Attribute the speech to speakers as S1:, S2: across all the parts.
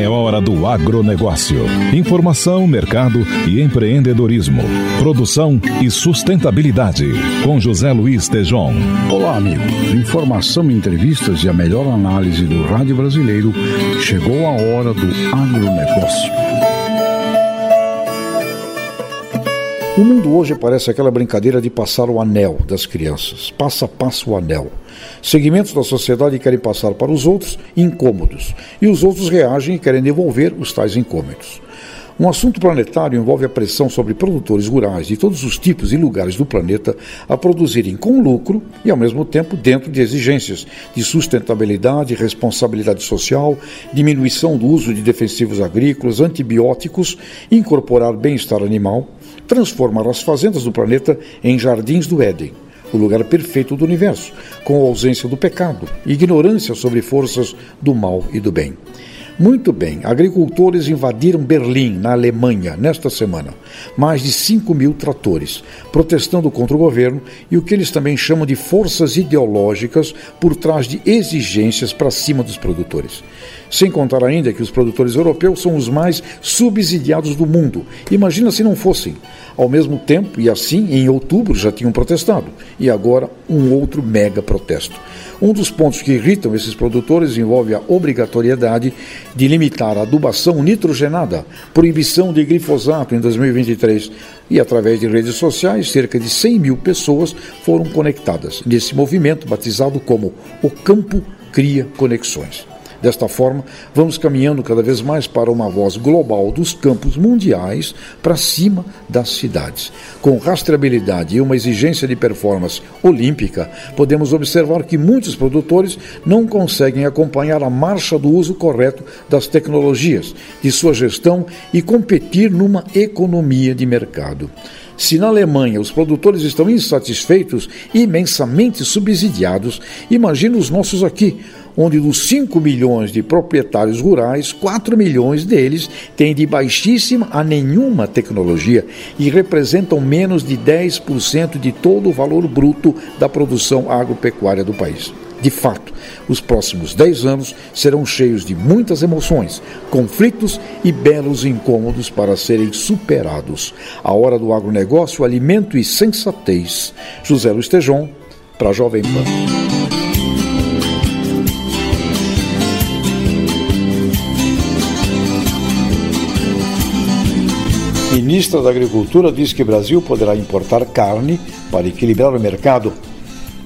S1: É hora do agronegócio. Informação, mercado e empreendedorismo. Produção e sustentabilidade. Com José Luiz Tejon.
S2: Olá, amigos. Informação, entrevistas e a melhor análise do rádio brasileiro. Chegou a hora do agronegócio. O mundo hoje parece aquela brincadeira de passar o anel das crianças. Passa a passo o anel. Segmentos da sociedade querem passar para os outros incômodos, e os outros reagem e querem devolver os tais incômodos. Um assunto planetário envolve a pressão sobre produtores rurais de todos os tipos e lugares do planeta a produzirem com lucro e, ao mesmo tempo, dentro de exigências de sustentabilidade, responsabilidade social, diminuição do uso de defensivos agrícolas, antibióticos, incorporar bem-estar animal, transformar as fazendas do planeta em jardins do Éden o lugar perfeito do universo, com ausência do pecado, ignorância sobre forças do mal e do bem. Muito bem, agricultores invadiram Berlim, na Alemanha, nesta semana. Mais de 5 mil tratores, protestando contra o governo e o que eles também chamam de forças ideológicas por trás de exigências para cima dos produtores. Sem contar ainda que os produtores europeus são os mais subsidiados do mundo. Imagina se não fossem. Ao mesmo tempo, e assim, em outubro já tinham protestado. E agora, um outro mega protesto. Um dos pontos que irritam esses produtores envolve a obrigatoriedade de limitar a adubação nitrogenada, proibição de glifosato em 2023. E através de redes sociais, cerca de 100 mil pessoas foram conectadas nesse movimento batizado como O Campo Cria Conexões. Desta forma, vamos caminhando cada vez mais para uma voz global dos campos mundiais para cima das cidades. Com rastreabilidade e uma exigência de performance olímpica, podemos observar que muitos produtores não conseguem acompanhar a marcha do uso correto das tecnologias, de sua gestão e competir numa economia de mercado. Se na Alemanha os produtores estão insatisfeitos e imensamente subsidiados, imagina os nossos aqui, onde dos 5 milhões de proprietários rurais, 4 milhões deles têm de baixíssima a nenhuma tecnologia e representam menos de 10% de todo o valor bruto da produção agropecuária do país. De fato, os próximos 10 anos serão cheios de muitas emoções, conflitos e belos incômodos para serem superados. A hora do agronegócio, alimento e sensatez. José Luiz Tejon, para a Jovem Pan. Ministra da Agricultura diz que o Brasil poderá importar carne para equilibrar o mercado.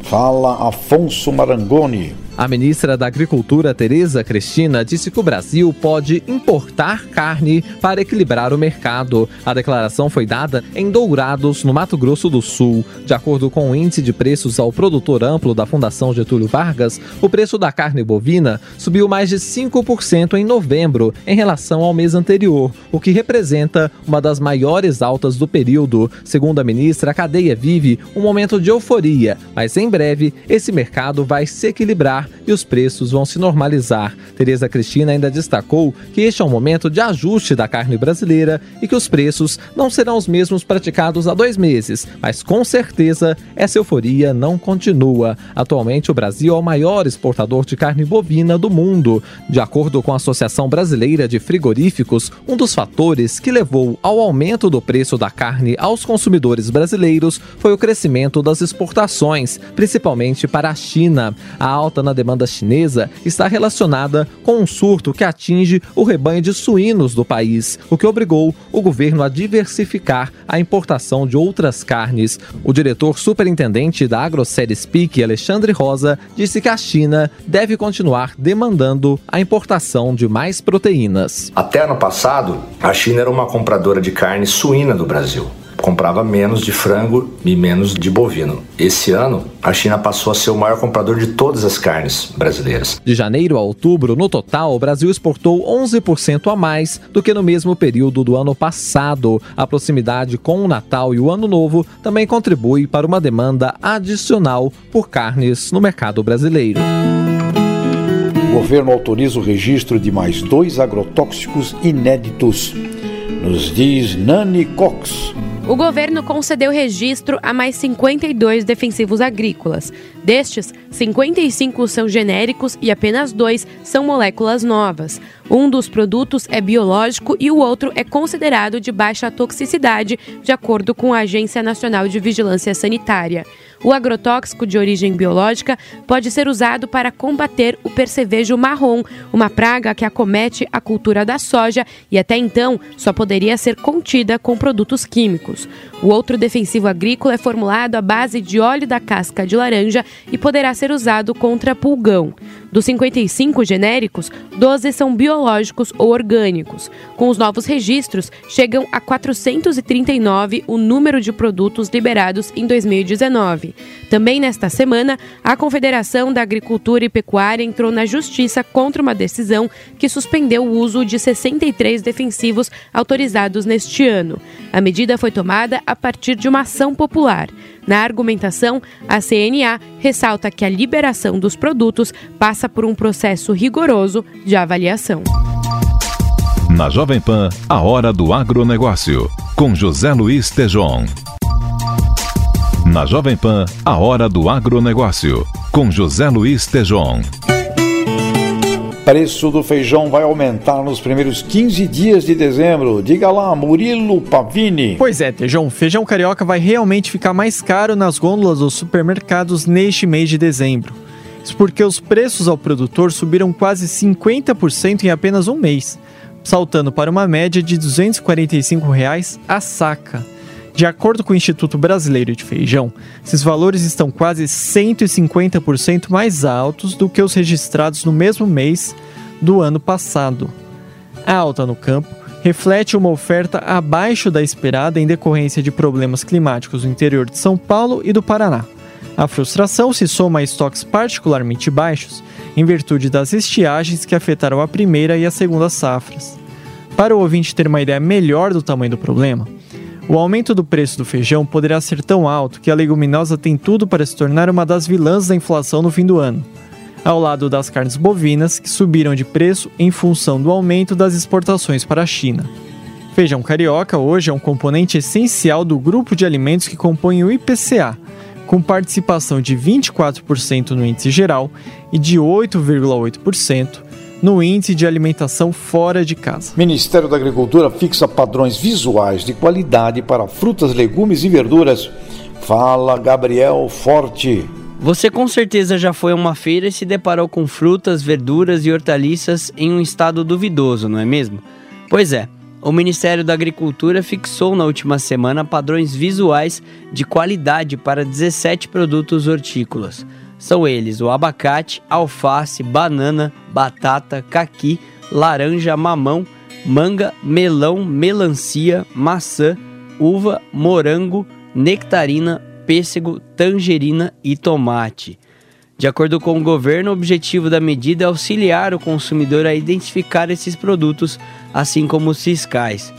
S2: Fala Afonso Marangoni.
S3: A ministra da Agricultura, Tereza Cristina, disse que o Brasil pode importar carne para equilibrar o mercado. A declaração foi dada em Dourados, no Mato Grosso do Sul. De acordo com o índice de preços ao produtor amplo da Fundação Getúlio Vargas, o preço da carne bovina subiu mais de 5% em novembro em relação ao mês anterior, o que representa uma das maiores altas do período. Segundo a ministra, a cadeia vive um momento de euforia, mas em breve esse mercado vai se equilibrar e os preços vão se normalizar. Tereza Cristina ainda destacou que este é um momento de ajuste da carne brasileira e que os preços não serão os mesmos praticados há dois meses, mas com certeza essa euforia não continua. Atualmente, o Brasil é o maior exportador de carne bovina do mundo. De acordo com a Associação Brasileira de Frigoríficos, um dos fatores que levou ao aumento do preço da carne aos consumidores brasileiros foi o crescimento das exportações, principalmente para a China. A alta na demanda chinesa está relacionada com um surto que atinge o rebanho de suínos do país, o que obrigou o governo a diversificar a importação de outras carnes. O diretor superintendente da AgroSérie Speak, Alexandre Rosa, disse que a China deve continuar demandando a importação de mais proteínas.
S4: Até ano passado, a China era uma compradora de carne suína do Brasil comprava menos de frango e menos de bovino. Esse ano, a China passou a ser o maior comprador de todas as carnes brasileiras.
S3: De janeiro a outubro, no total, o Brasil exportou 11% a mais do que no mesmo período do ano passado. A proximidade com o Natal e o Ano Novo também contribui para uma demanda adicional por carnes no mercado brasileiro.
S2: O governo autoriza o registro de mais dois agrotóxicos inéditos. Nos diz Nani Cox,
S5: o governo concedeu registro a mais 52 defensivos agrícolas. Destes, 55 são genéricos e apenas dois são moléculas novas. Um dos produtos é biológico e o outro é considerado de baixa toxicidade, de acordo com a Agência Nacional de Vigilância Sanitária. O agrotóxico de origem biológica pode ser usado para combater o percevejo marrom, uma praga que acomete a cultura da soja e até então só poderia ser contida com produtos químicos. O outro defensivo agrícola é formulado à base de óleo da casca de laranja e poderá ser usado contra pulgão. Dos 55 genéricos, 12 são biológicos ou orgânicos. Com os novos registros, chegam a 439 o número de produtos liberados em 2019. Também nesta semana, a Confederação da Agricultura e Pecuária entrou na justiça contra uma decisão que suspendeu o uso de 63 defensivos autorizados neste ano. A medida foi tomada a partir de uma ação popular. Na argumentação, a CNA ressalta que a liberação dos produtos passa por um processo rigoroso de avaliação.
S1: Na Jovem Pan, a hora do agronegócio, com José Luiz Tejon. Na Jovem Pan, a hora do agronegócio, com José Luiz Tejon
S2: preço do feijão vai aumentar nos primeiros 15 dias de dezembro. Diga lá, Murilo Pavini.
S6: Pois é, Tejão, feijão carioca vai realmente ficar mais caro nas gôndolas dos supermercados neste mês de dezembro. Porque os preços ao produtor subiram quase 50% em apenas um mês, saltando para uma média de 245 reais a saca. De acordo com o Instituto Brasileiro de Feijão, esses valores estão quase 150% mais altos do que os registrados no mesmo mês do ano passado. A alta no campo reflete uma oferta abaixo da esperada em decorrência de problemas climáticos no interior de São Paulo e do Paraná. A frustração se soma a estoques particularmente baixos em virtude das estiagens que afetaram a primeira e a segunda safras. Para o ouvinte ter uma ideia melhor do tamanho do problema, o aumento do preço do feijão poderá ser tão alto que a leguminosa tem tudo para se tornar uma das vilãs da inflação no fim do ano, ao lado das carnes bovinas, que subiram de preço em função do aumento das exportações para a China. Feijão carioca hoje é um componente essencial do grupo de alimentos que compõem o IPCA, com participação de 24% no índice geral e de 8,8% no índice de alimentação fora de casa.
S2: Ministério da Agricultura fixa padrões visuais de qualidade para frutas, legumes e verduras. Fala, Gabriel Forte.
S7: Você com certeza já foi a uma feira e se deparou com frutas, verduras e hortaliças em um estado duvidoso, não é mesmo? Pois é, o Ministério da Agricultura fixou na última semana padrões visuais de qualidade para 17 produtos hortícolas. São eles o abacate, alface, banana, batata, caqui, laranja, mamão, manga, melão, melancia, maçã, uva, morango, nectarina, pêssego, tangerina e tomate. De acordo com o governo, o objetivo da medida é auxiliar o consumidor a identificar esses produtos, assim como os fiscais.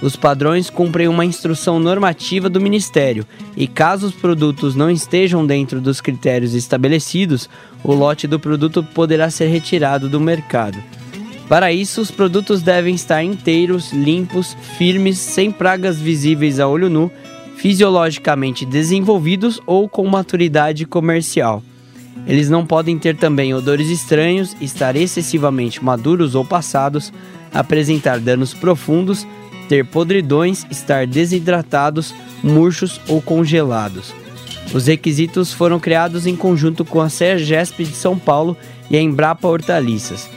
S7: Os padrões cumprem uma instrução normativa do Ministério e, caso os produtos não estejam dentro dos critérios estabelecidos, o lote do produto poderá ser retirado do mercado. Para isso, os produtos devem estar inteiros, limpos, firmes, sem pragas visíveis a olho nu, fisiologicamente desenvolvidos ou com maturidade comercial. Eles não podem ter também odores estranhos, estar excessivamente maduros ou passados, apresentar danos profundos, ter podridões, estar desidratados, murchos ou congelados. Os requisitos foram criados em conjunto com a CEGESP de São Paulo e a Embrapa Hortaliças.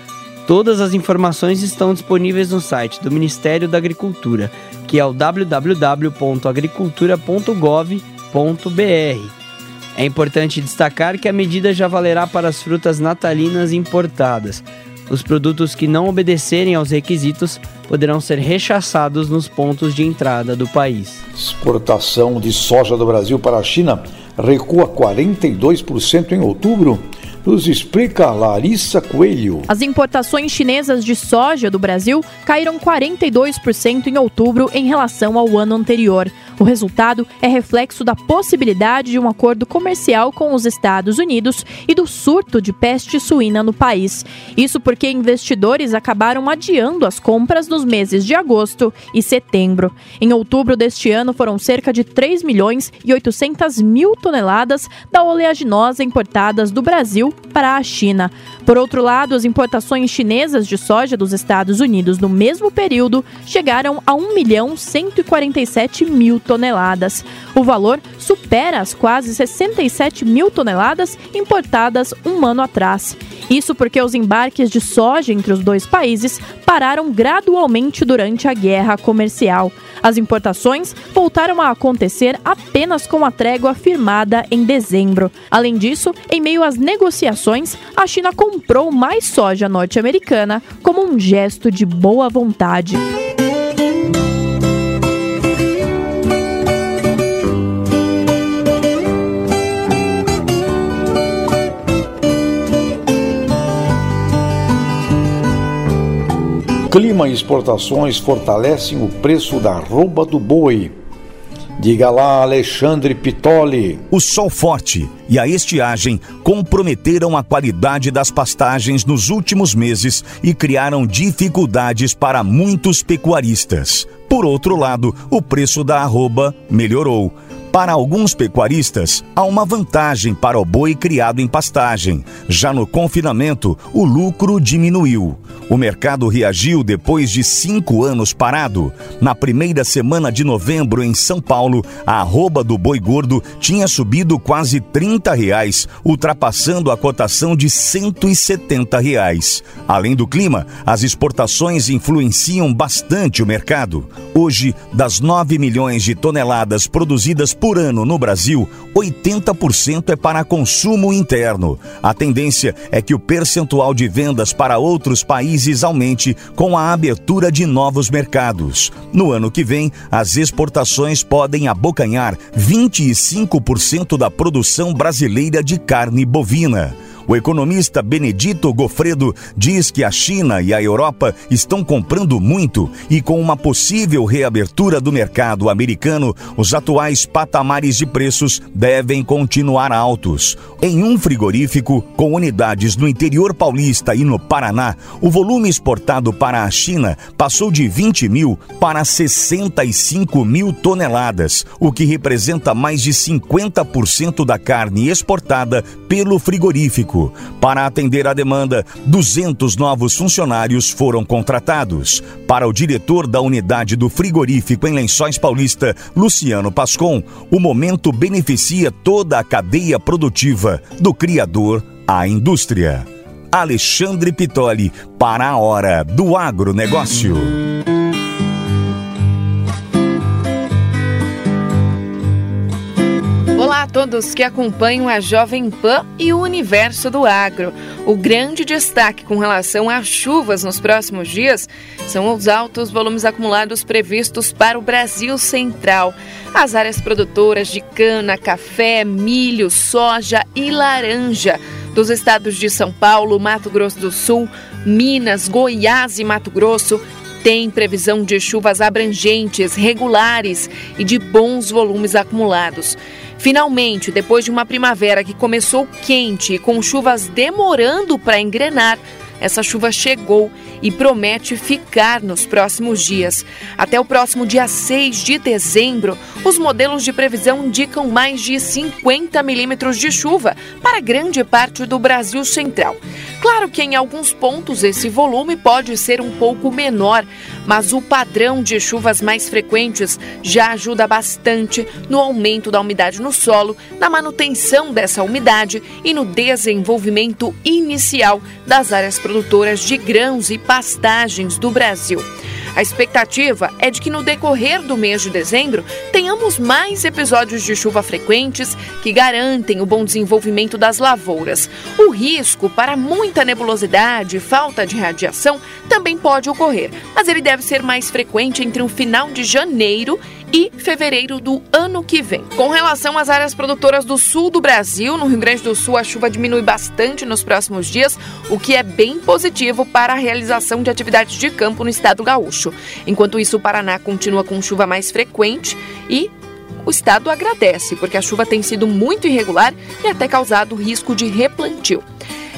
S7: Todas as informações estão disponíveis no site do Ministério da Agricultura, que é o www.agricultura.gov.br. É importante destacar que a medida já valerá para as frutas natalinas importadas. Os produtos que não obedecerem aos requisitos poderão ser rechaçados nos pontos de entrada do país.
S2: Exportação de soja do Brasil para a China recua 42% em outubro. Nos explica Larissa Coelho.
S8: As importações chinesas de soja do Brasil caíram 42% em outubro em relação ao ano anterior. O resultado é reflexo da possibilidade de um acordo comercial com os Estados Unidos e do surto de peste suína no país. Isso porque investidores acabaram adiando as compras nos meses de agosto e setembro. Em outubro deste ano foram cerca de 3 milhões e 800 mil toneladas da oleaginosa importadas do Brasil para a China. Por outro lado, as importações chinesas de soja dos Estados Unidos no mesmo período chegaram a 1 milhão 147 mil toneladas. O valor supera as quase 67 mil toneladas importadas um ano atrás. Isso porque os embarques de soja entre os dois países pararam gradualmente durante a guerra comercial. As importações voltaram a acontecer apenas com a trégua firmada em dezembro. Além disso, em meio às negociações, a China comprou mais soja norte-americana como um gesto de boa vontade.
S2: Clima e exportações fortalecem o preço da arroba do boi. Diga lá, Alexandre Pitoli.
S9: O sol forte e a estiagem comprometeram a qualidade das pastagens nos últimos meses e criaram dificuldades para muitos pecuaristas. Por outro lado, o preço da arroba melhorou. Para alguns pecuaristas, há uma vantagem para o boi criado em pastagem. Já no confinamento, o lucro diminuiu. O mercado reagiu depois de cinco anos parado. Na primeira semana de novembro, em São Paulo, a arroba do boi gordo tinha subido quase 30 reais, ultrapassando a cotação de 170 reais. Além do clima, as exportações influenciam bastante o mercado. Hoje, das 9 milhões de toneladas produzidas por ano no Brasil, 80% é para consumo interno. A tendência é que o percentual de vendas para outros países aumente com a abertura de novos mercados. No ano que vem, as exportações podem abocanhar 25% da produção brasileira de carne bovina. O economista Benedito Gofredo diz que a China e a Europa estão comprando muito e, com uma possível reabertura do mercado americano, os atuais patamares de preços devem continuar altos. Em um frigorífico, com unidades no interior paulista e no Paraná, o volume exportado para a China passou de 20 mil para 65 mil toneladas, o que representa mais de 50% da carne exportada pelo frigorífico. Para atender à demanda, 200 novos funcionários foram contratados. Para o diretor da unidade do frigorífico em Lençóis Paulista, Luciano Pascon, o momento beneficia toda a cadeia produtiva, do criador à indústria. Alexandre Pitoli, para a hora do agronegócio.
S10: Todos que acompanham a Jovem Pan e o universo do agro. O grande destaque com relação às chuvas nos próximos dias são os altos volumes acumulados previstos para o Brasil Central. As áreas produtoras de cana, café, milho, soja e laranja dos estados de São Paulo, Mato Grosso do Sul, Minas, Goiás e Mato Grosso têm previsão de chuvas abrangentes, regulares e de bons volumes acumulados. Finalmente, depois de uma primavera que começou quente e com chuvas demorando para engrenar, essa chuva chegou e promete ficar nos próximos dias. Até o próximo dia 6 de dezembro, os modelos de previsão indicam mais de 50 milímetros de chuva para grande parte do Brasil Central. Claro que em alguns pontos esse volume pode ser um pouco menor, mas o padrão de chuvas mais frequentes já ajuda bastante no aumento da umidade no solo, na manutenção dessa umidade e no desenvolvimento inicial das áreas produtoras de grãos e pastagens do Brasil. A expectativa é de que no decorrer do mês de dezembro tenhamos mais episódios de chuva frequentes que garantem o bom desenvolvimento das lavouras. O risco para muita nebulosidade e falta de radiação também pode ocorrer, mas ele deve ser mais frequente entre o final de janeiro e fevereiro do ano que vem. Com relação às áreas produtoras do sul do Brasil, no Rio Grande do Sul a chuva diminui bastante nos próximos dias, o que é bem positivo para a realização de atividades de campo no estado gaúcho. Enquanto isso, o Paraná continua com chuva mais frequente e o estado agradece, porque a chuva tem sido muito irregular e até causado risco de replantio.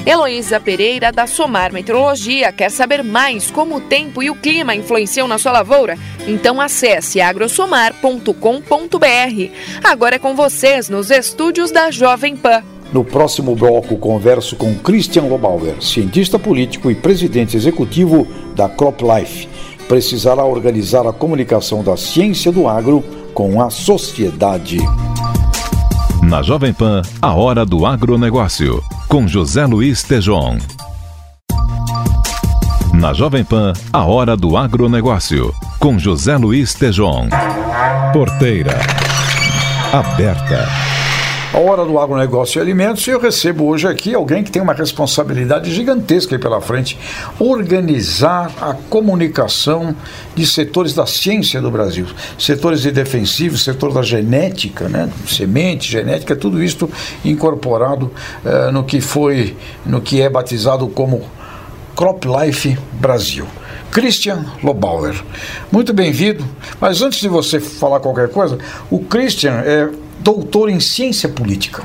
S10: Heloísa Pereira, da Somar Meteorologia, quer saber mais como o tempo e o clima influenciam na sua lavoura? Então acesse agrosomar.com.br. Agora é com vocês nos estúdios da Jovem Pan.
S2: No próximo bloco, converso com Christian Lobauer, cientista político e presidente executivo da CropLife. Precisará organizar a comunicação da ciência do agro com a sociedade.
S1: Na Jovem Pan, a hora do agronegócio, com José Luiz Tejon. Na Jovem Pan, a hora do agronegócio, com José Luiz Tejon. Porteira. Aberta.
S2: A hora do agronegócio e alimentos, e eu recebo hoje aqui alguém que tem uma responsabilidade gigantesca pela frente: organizar a comunicação de setores da ciência do Brasil, setores de defensivos, setor da genética, né? semente, genética, tudo isso incorporado uh, no que foi, no que é batizado como Crop Life Brasil. Christian Lobauer. Muito bem-vindo. Mas antes de você falar qualquer coisa, o Christian é doutor em ciência política.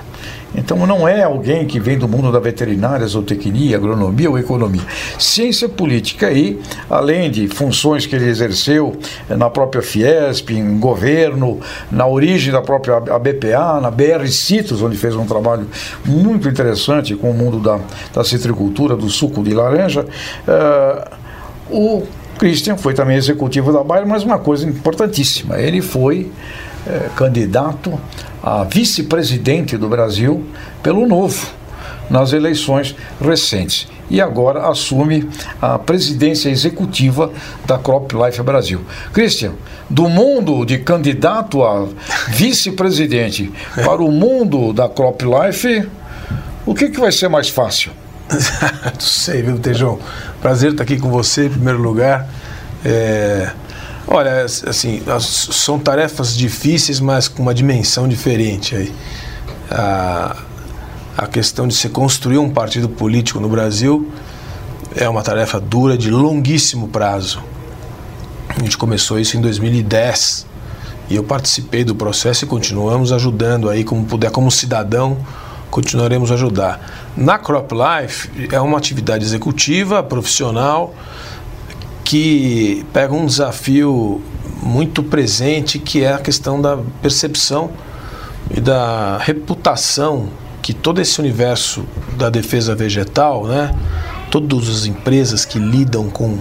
S2: Então não é alguém que vem do mundo da veterinária, zootecnia, agronomia ou economia. Ciência política aí, além de funções que ele exerceu na própria Fiesp, em governo, na origem da própria ABPA, na BR Citrus, onde fez um trabalho muito interessante com o mundo da, da citricultura, do suco de laranja. Uh, o Christian foi também executivo da Bayer, mas uma coisa importantíssima, ele foi eh, candidato a vice-presidente do Brasil pelo Novo nas eleições recentes e agora assume a presidência executiva da Crop Life Brasil. Christian, do mundo de candidato a vice-presidente para o mundo da Crop Life, o que, que vai ser mais fácil?
S11: Não sei, viu, Tejão? Prazer estar aqui com você, em primeiro lugar. É... Olha, assim, são tarefas difíceis, mas com uma dimensão diferente aí. A, a questão de se construir um partido político no Brasil é uma tarefa dura de longuíssimo prazo. A gente começou isso em 2010 e eu participei do processo e continuamos ajudando aí como puder, como cidadão, continuaremos a ajudar. Na Crop Life é uma atividade executiva, profissional, que pega um desafio muito presente, que é a questão da percepção e da reputação que todo esse universo da defesa vegetal, né, todas as empresas que lidam com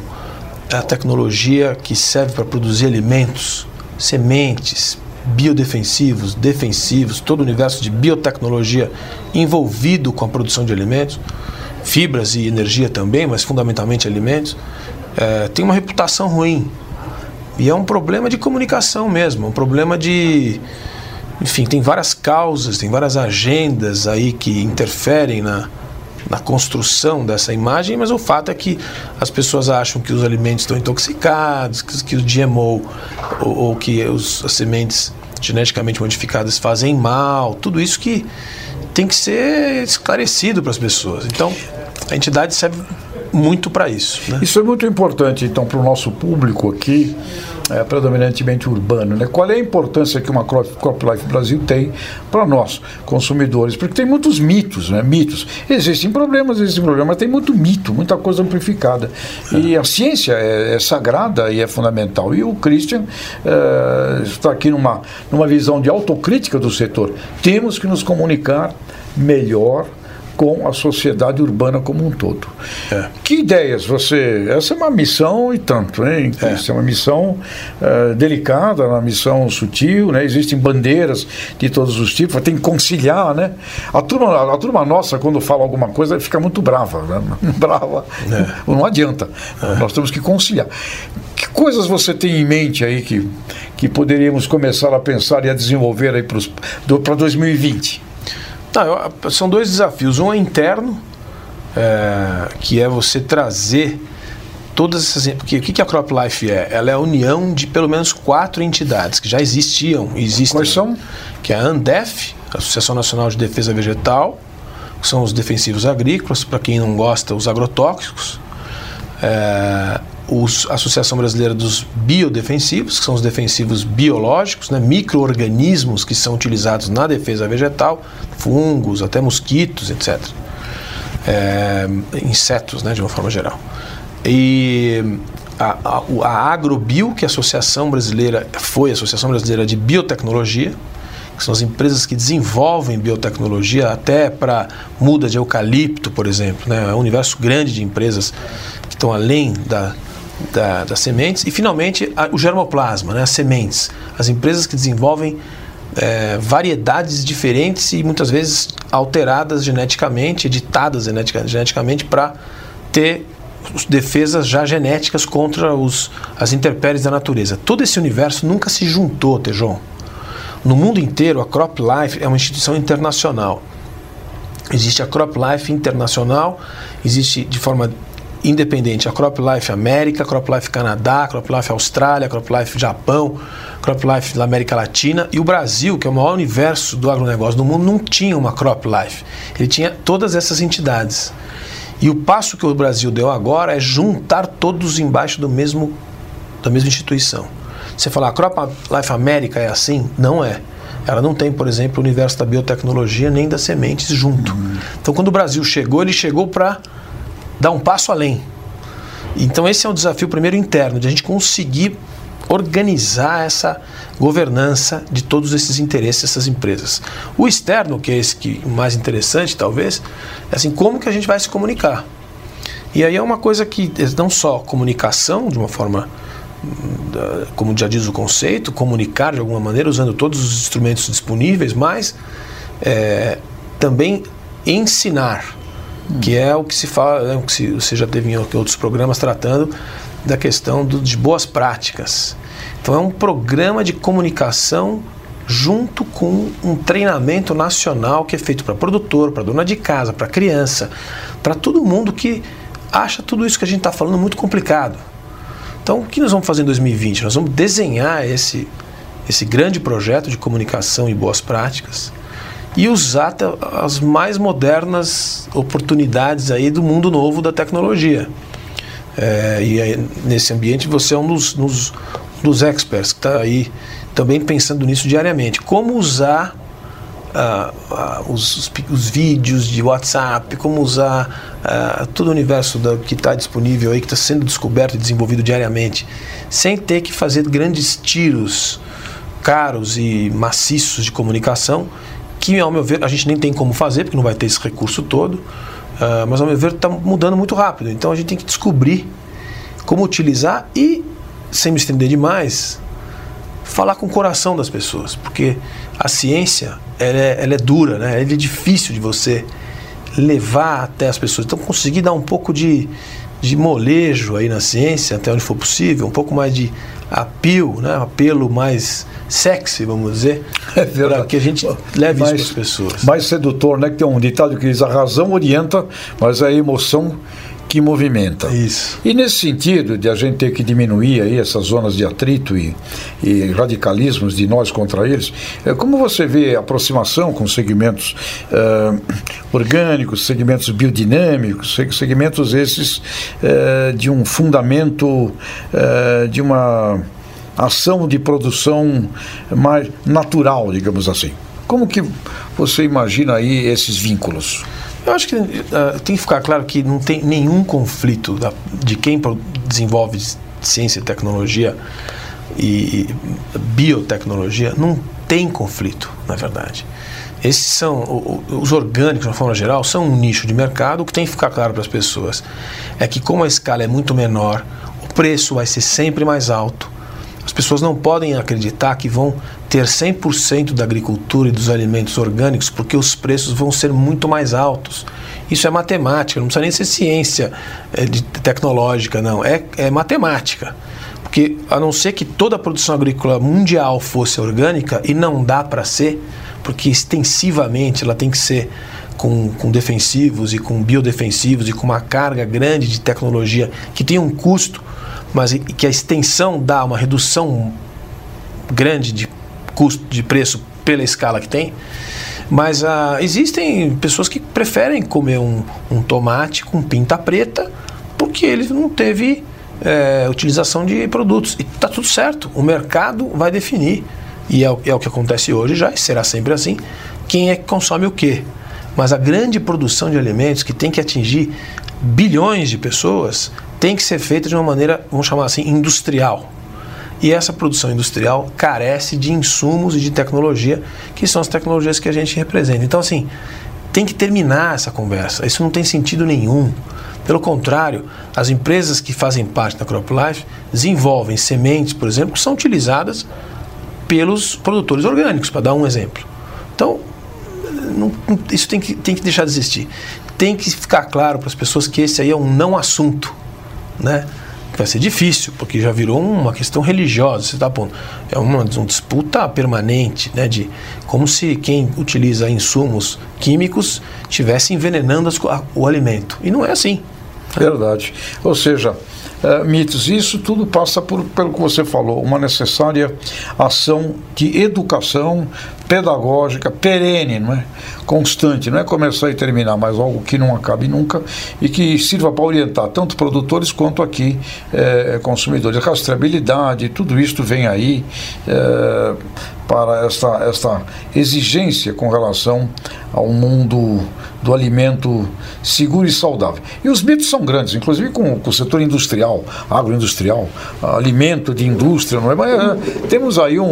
S11: a tecnologia que serve para produzir alimentos, sementes, biodefensivos, defensivos, todo o universo de biotecnologia envolvido com a produção de alimentos, fibras e energia também, mas fundamentalmente alimentos, é, tem uma reputação ruim. E é um problema de comunicação mesmo, um problema de. Enfim, tem várias causas, tem várias agendas aí que interferem na, na construção dessa imagem, mas o fato é que as pessoas acham que os alimentos estão intoxicados, que, que o GMO ou, ou que os, as sementes geneticamente modificadas fazem mal, tudo isso que tem que ser esclarecido para as pessoas. Então, a entidade serve muito para isso. Né?
S2: Isso é muito importante, então, para o nosso público aqui, é, predominantemente urbano. Né? Qual é a importância que uma Crop, Life Brasil tem para nós, consumidores? Porque tem muitos mitos, né? Mitos. Existem problemas, existem problemas, mas tem muito mito, muita coisa amplificada. E a ciência é, é, sagrada e é fundamental. E o Christian é, está aqui numa, numa visão de autocrítica do setor. Temos que nos comunicar melhor com a sociedade urbana como um todo. É. Que ideias você. Essa é uma missão e tanto, hein? É. Essa é uma missão uh, delicada, uma missão sutil, né? Existem bandeiras de todos os tipos, tem que conciliar, né? A turma, a turma nossa, quando fala alguma coisa, fica muito brava, né? Brava. É. Não adianta. É. Nós temos que conciliar. Que coisas você tem em mente aí que, que poderíamos começar a pensar e a desenvolver aí para 2020?
S11: Não, são dois desafios. Um é interno, é, que é você trazer todas essas. Porque o que a Crop Life é? Ela é a união de pelo menos quatro entidades que já existiam. Existem,
S2: Quais são?
S11: Que é a ANDEF, Associação Nacional de Defesa Vegetal, que são os defensivos agrícolas, para quem não gosta, os agrotóxicos. É, os, a Associação Brasileira dos Biodefensivos, que são os defensivos biológicos, né, micro-organismos que são utilizados na defesa vegetal, fungos, até mosquitos, etc. É, insetos, né, de uma forma geral. E a, a, a Agrobio, que é a Associação Brasileira, foi a Associação Brasileira de Biotecnologia, que são as empresas que desenvolvem biotecnologia até para muda de eucalipto, por exemplo. Né? É um universo grande de empresas que estão além da, da, das sementes. E, finalmente, a, o germoplasma, né? as sementes. As empresas que desenvolvem é, variedades diferentes e muitas vezes alteradas geneticamente, editadas genetica, geneticamente para ter defesas já genéticas contra os, as intempéries da natureza. Todo esse universo nunca se juntou, Tejon. No mundo inteiro, a CropLife é uma instituição internacional. Existe a CropLife Internacional, existe de forma independente a CropLife América, CropLife Canadá, CropLife Austrália, CropLife Japão, CropLife da América Latina e o Brasil, que é o maior universo do agronegócio do mundo, não tinha uma CropLife. Ele tinha todas essas entidades. E o passo que o Brasil deu agora é juntar todos embaixo do mesmo da mesma instituição. Você falar, a Crop Life América é assim? Não é. Ela não tem, por exemplo, o universo da biotecnologia nem das sementes junto. Uhum. Então, quando o Brasil chegou, ele chegou para dar um passo além. Então, esse é um desafio, primeiro, interno, de a gente conseguir organizar essa governança de todos esses interesses dessas empresas. O externo, que é esse que mais interessante, talvez, é assim, como que a gente vai se comunicar? E aí é uma coisa que não só comunicação de uma forma como já diz o conceito, comunicar de alguma maneira usando todos os instrumentos disponíveis, mas é, também ensinar, hum. que é o que se fala, né, o que se, você já teve em outros programas tratando da questão do, de boas práticas. Então é um programa de comunicação junto com um treinamento nacional que é feito para produtor, para dona de casa, para criança, para todo mundo que acha tudo isso que a gente está falando muito complicado. Então, o que nós vamos fazer em 2020? Nós vamos desenhar esse, esse grande projeto de comunicação e boas práticas e usar as mais modernas oportunidades aí do mundo novo da tecnologia. É, e aí, nesse ambiente você é um dos, dos, experts que está aí também pensando nisso diariamente. Como usar uh, uh, os, os, vídeos de WhatsApp, como usar uh, todo o universo da, que está disponível aí, que está sendo descoberto e desenvolvido diariamente, sem ter que fazer grandes tiros caros e maciços de comunicação, que ao meu ver a gente nem tem como fazer, porque não vai ter esse recurso todo, mas ao meu ver está mudando muito rápido. Então a gente tem que descobrir como utilizar e, sem me estender demais, falar com o coração das pessoas, porque a ciência ela é, ela é dura, né? ela é difícil de você levar até as pessoas. Então, conseguir dar um pouco de, de molejo aí na ciência, até onde for possível, um pouco mais de apelo, né? apelo mais sexy, vamos dizer, é para que a gente leve mais, isso para as pessoas.
S2: Mais sedutor, né? Que tem um ditado que diz: a razão orienta, mas a emoção que movimenta.
S11: Isso.
S2: E nesse sentido de a gente ter que diminuir aí essas zonas de atrito e, e radicalismos de nós contra eles, é, como você vê a aproximação com segmentos uh, orgânicos, segmentos biodinâmicos, segmentos esses uh, de um fundamento, uh, de uma ação de produção mais natural, digamos assim. Como que você imagina aí esses vínculos?
S11: Eu acho que uh, tem que ficar claro que não tem nenhum conflito da, de quem desenvolve ciência e tecnologia e, e biotecnologia, não tem conflito, na verdade. Esses são, os orgânicos, de uma forma geral, são um nicho de mercado. O que tem que ficar claro para as pessoas é que, como a escala é muito menor, o preço vai ser sempre mais alto. As pessoas não podem acreditar que vão ter 100% da agricultura e dos alimentos orgânicos porque os preços vão ser muito mais altos. Isso é matemática, não precisa nem ser ciência é, de, tecnológica, não. É, é matemática. Porque a não ser que toda a produção agrícola mundial fosse orgânica, e não dá para ser, porque extensivamente ela tem que ser com, com, defensivos e com biodefensivos e com uma carga grande de tecnologia que tem um custo, mas que a extensão dá uma redução grande de custo de preço pela escala que tem. Mas uh, existem pessoas que preferem comer um, um, tomate com pinta preta porque ele não teve é, utilização de produtos. E está tudo certo, o mercado vai definir. E é, é o que acontece hoje já, e será sempre assim, quem é que consome o quê. Mas a grande produção de alimentos que tem que atingir bilhões de pessoas tem que ser feita de uma maneira, vamos chamar assim, industrial. E essa produção industrial carece de insumos e de tecnologia, que são as tecnologias que a gente representa. Então, assim, tem que terminar essa conversa. Isso não tem sentido nenhum. Pelo contrário, as empresas que fazem parte da CropLife desenvolvem sementes, por exemplo, que são utilizadas pelos produtores orgânicos, para dar um exemplo. Então, não, isso tem que, tem que deixar de existir. Tem que ficar claro para as pessoas que esse aí é um não assunto, né? Vai ser difícil, porque já virou uma questão religiosa, você está pondo. É uma, uma, disputa permanente, né? De como se quem utiliza insumos químicos estivesse envenenando as, o alimento. E não é assim.
S2: Verdade. Ou seja, é, mitos. Isso tudo passa por, pelo que você falou, uma necessária ação de educação pedagógica perene, não é? constante, não é começar e terminar, mas algo que não acabe nunca e que sirva para orientar tanto produtores quanto aqui é, consumidores. A rastreabilidade, tudo isso vem aí é, para esta, esta exigência com relação ao mundo do alimento seguro e saudável. E os mitos são grandes, inclusive com, com o setor industrial, agroindustrial, alimento de indústria, não é? Mas é, temos aí um,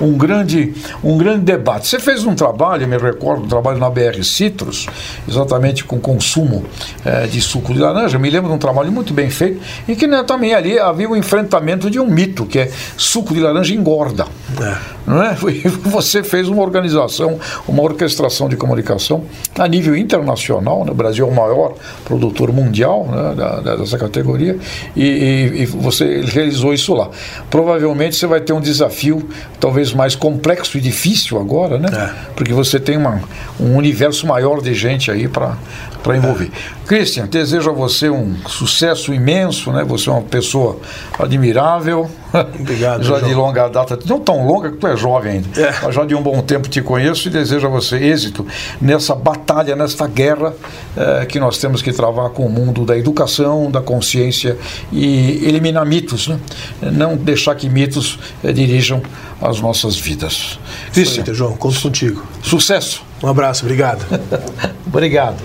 S2: um, grande, um grande debate. Você fez um trabalho, me recordo, um trabalho na BR Citrus, exatamente com consumo é, de suco de laranja. Me lembro de um trabalho muito bem feito, em que né, também ali havia o um enfrentamento de um mito, que é suco de laranja engorda. É. Não é? Você fez uma organização, uma orquestração de comunicação a nível internacional. Né? O Brasil é o maior produtor mundial né, da, dessa categoria e, e, e, você realizou isso lá. Provavelmente você vai ter um desafio talvez mais complexo e difícil agora, né? É. Porque você tem uma, um universo maior de gente aí para para envolver. Christian, desejo a você um sucesso imenso, né? Você é uma pessoa admirável.
S11: Obrigado.
S2: já João. de longa data, não tão longa que tu é jovem ainda, é. mas já de um bom tempo te conheço e desejo a você êxito nessa batalha, nessa guerra eh, que nós temos que travar com o mundo da educação, da consciência e eliminar mitos, né? Não deixar que mitos eh, dirijam as nossas vidas.
S11: Christian, João, conto contigo.
S2: Sucesso.
S11: Um abraço, obrigado.
S2: obrigado.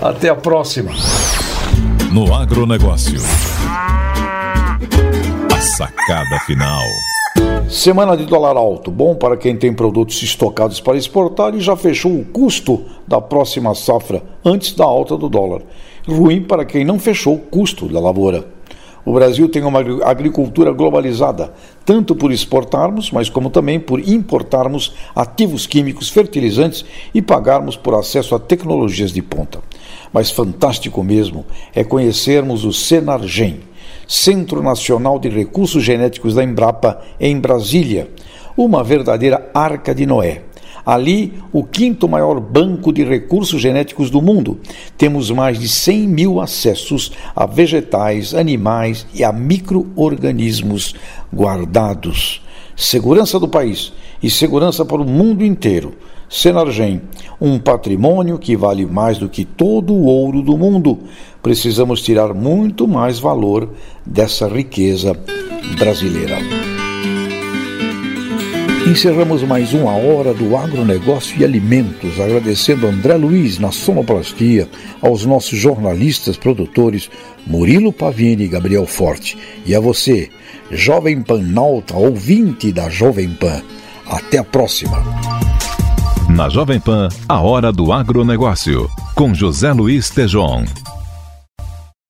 S2: Até a próxima.
S1: No agronegócio. A sacada final.
S2: Semana de dólar alto, bom para quem tem produtos estocados para exportar e já fechou o custo da próxima safra antes da alta do dólar. Ruim para quem não fechou o custo da lavoura. O Brasil tem uma agricultura globalizada, tanto por exportarmos, mas como também por importarmos ativos químicos, fertilizantes e pagarmos por acesso a tecnologias de ponta. Mas fantástico mesmo é conhecermos o Senargem, Centro Nacional de Recursos Genéticos da Embrapa, em Brasília, uma verdadeira arca de Noé Ali, o quinto maior banco de recursos genéticos do mundo. Temos mais de 100 mil acessos a vegetais, animais e a micro-organismos guardados. Segurança do país e segurança para o mundo inteiro. Senargem, um patrimônio que vale mais do que todo o ouro do mundo. Precisamos tirar muito mais valor dessa riqueza brasileira. Encerramos mais uma hora do agronegócio e alimentos, agradecendo André Luiz na sonoplastia, aos nossos jornalistas produtores Murilo Pavini e Gabriel Forte, e a você, Jovem Pan Nauta, ouvinte da Jovem Pan. Até a próxima.
S1: Na Jovem Pan, a hora do agronegócio, com José Luiz Tejon.